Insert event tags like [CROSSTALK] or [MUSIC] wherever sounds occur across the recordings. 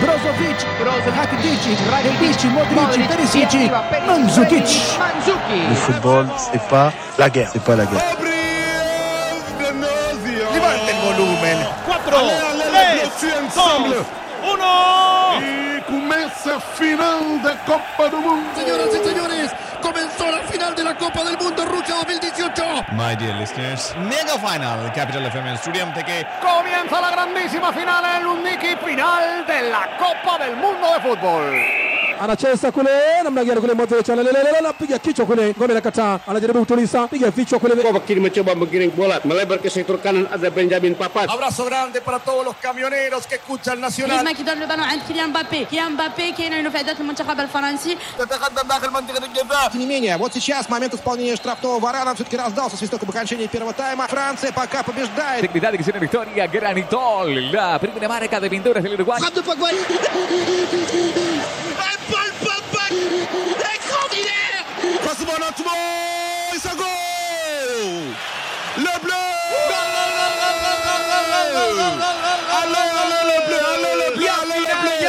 Brozovic, Rakitic, Rakitic, Modric, Perisic, Mandzukic. Le football, c'est pas la guerre. C'est pas la guerre. Levante el volumen. 4, 3, 2, 1. Y comienza final de Copa do Mundo. Señoras y señores, comenzó la final de la Copa del Mundo Rusia 2018. My dear listeners, mega final Capital FM Stadium থেকে Comienza la grandísima final en Lundiki, final de la Copa del Mundo de Fútbol. Anacheza kule namna gani kule Modric analelelele piga kichwa kule ngome la kataa anajaribu kutuliza piga vichwa kule Kovakin mencoba menggiring bola melebar ke sektor kanan ada Benjamin Papat. Abrazo grande para todos los camioneros que escuchan Nacional. griezمان qui donne le ballon عند كيليان مبابي كيليان مبابي كاين المفاجات المنتخب الفرنسي تتقدم داخل منطقة الجزاء. Тем не менее, вот сейчас момент исполнения штрафного варана все-таки раздался свисток об окончании первого тайма. Франция пока побеждает. Dignidad que tiene victoria, Granitol, la primera marca de pinturas del Uruguay.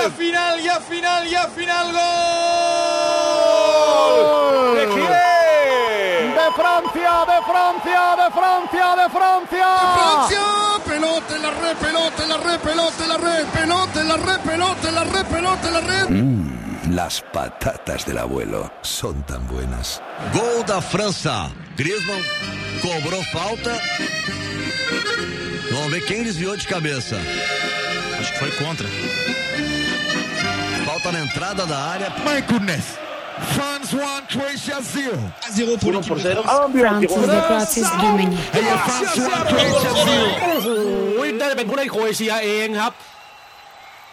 Allez, le bleu. ya final, ya final, ya final, gol. ¿De quién? De Francia, de Francia, de Francia, de Francia. Francia, pelota en la red, pelota en la red, pelota en la red, pelota en la red, pelota en la red, pelota en la red. Las patatas del abuelo son tan buenas. Gol da França. Griezmann cobrou falta. Vamos ver quem desviou de cabeça. Acho que foi contra. falta na entrada da área. My goodness. France 1, Croatia 0. 0 pour l'équipe de France. France 2, Croatia 0. France 1, Croatia 0. โอ้โหน่าจะเป็นผู้เล่นโครเอเชียเองครับ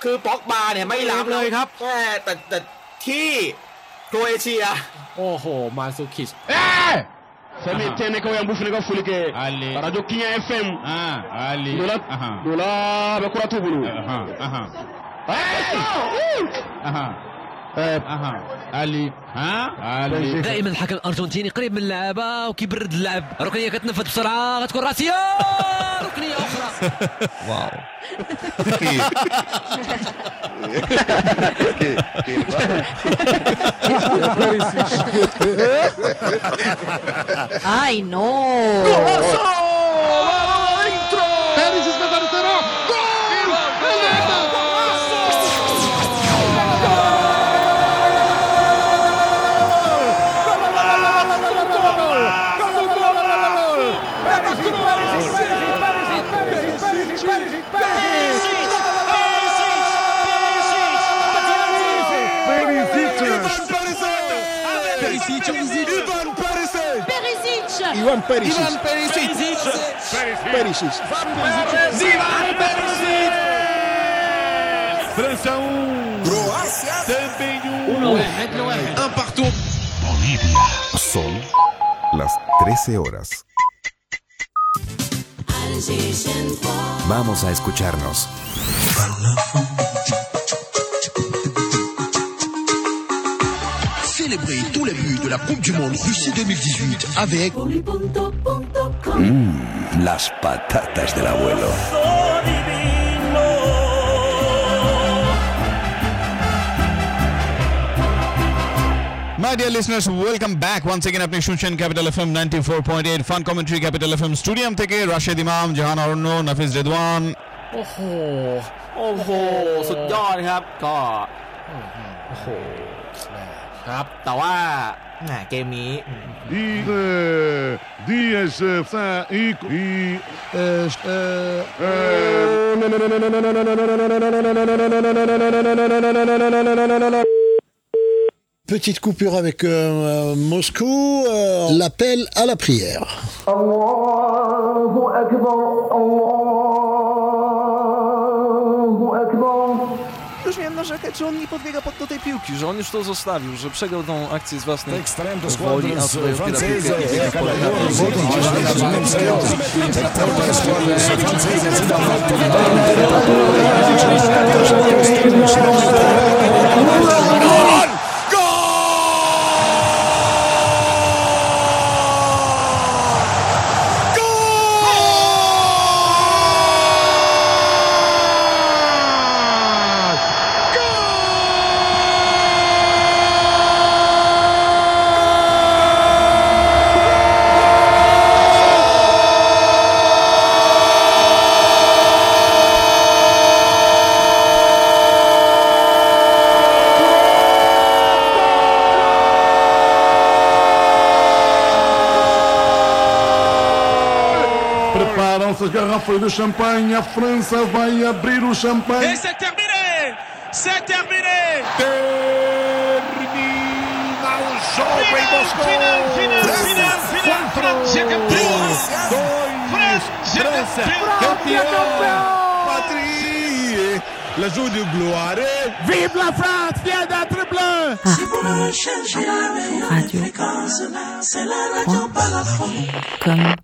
คือป๊อกบาเนี่ยไม่รับเลยครับ แม่แต่แต่ที่โครเอเชีย โอ้โห มาซูคิช Eh! Semetene ko yambu fune ka foli kɛ Ali. radio kiɲɛ fm Ah, Ali. dola Aha. dola bɛ kura t'u bolo Ahan, ahan. Hey! Aha. Aha. Ali. ها؟ علي. دائما الحكم الأرجنتيني قريب من اللعبة وكيبرد اللعب ركنية كتنفذ بسرعة غتكون راسية [LAUGHS] ركنية أخرى واو [LAUGHS] [LAUGHS] Ay, no. Ivan Perisic. Perisic. Ivan Perisic. Ivan Perisic. Perisic. França 1. Croácia também 1. Un partout. Son las 13 horas. Vamos a escucharnos. Célébrez tous les buts de la Coupe du Monde Russie 2018 avec Mm, las patatas del abuelo. My dear listeners, welcome back once again আপনি শুনছেন capital FM 94.8 fun commentary capital FM stadium থেকে রাশেদ ইমাম জাহান অরণ্য নাফিজ রেদওয়ান โอ้โห โอ้โห สุดยอดครับ ก็โอ้โห ครับ แต่ว่าแหมเกมนี้ E eh, Dias eh, fa e e eh, Petite coupure avec euh, Moscou, euh, l'appel à la prière. Już miałem narzekać, że on nie podbiega pod do tej piłki, że on już to zostawił, że przegrał tą akcję z własnej woli, a tutaj opiera piłkę. Prepararam-se as garrafas de champanhe. A França vai abrir o champanhe. c'est terminé C'est terminé Termina o jogo em Moscou. Final, final, final, final. França campeão. França campeão. Patrie, la joue de gloire. Vive la France, vient d'être bleu. Radio. Point. Com.